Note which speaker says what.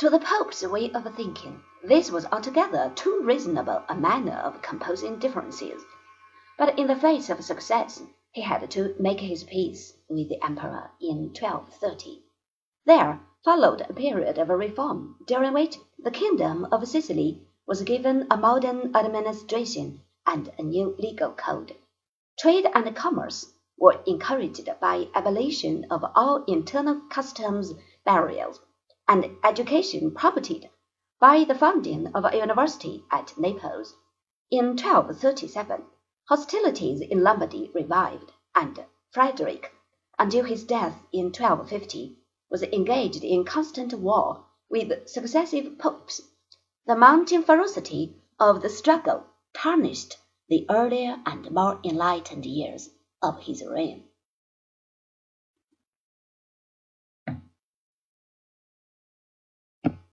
Speaker 1: To the Pope's way of thinking, this was altogether too reasonable a manner of composing differences; but in the face of success he had to make his peace with the Emperor in 1230. There followed a period of reform, during which the kingdom of Sicily was given a modern administration and a new legal code. Trade and commerce were encouraged by abolition of all internal customs barriers, and education promoted by the founding of a university at Naples. In 1237 hostilities in Lombardy revived, and Frederick, until his death in 1250, was engaged in constant war with successive popes. The mounting ferocity of the struggle tarnished the earlier and more enlightened years of his reign.